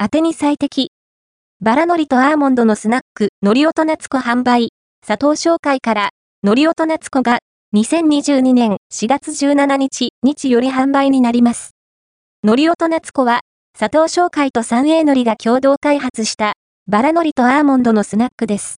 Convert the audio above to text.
当てに最適。バラのりとアーモンドのスナック、のりおとなつこ販売。佐藤商会から、のりおとなつこが、2022年4月17日、日より販売になります。のりおとなつこは、佐藤商会と 3A のりが共同開発した、バラのりとアーモンドのスナックです。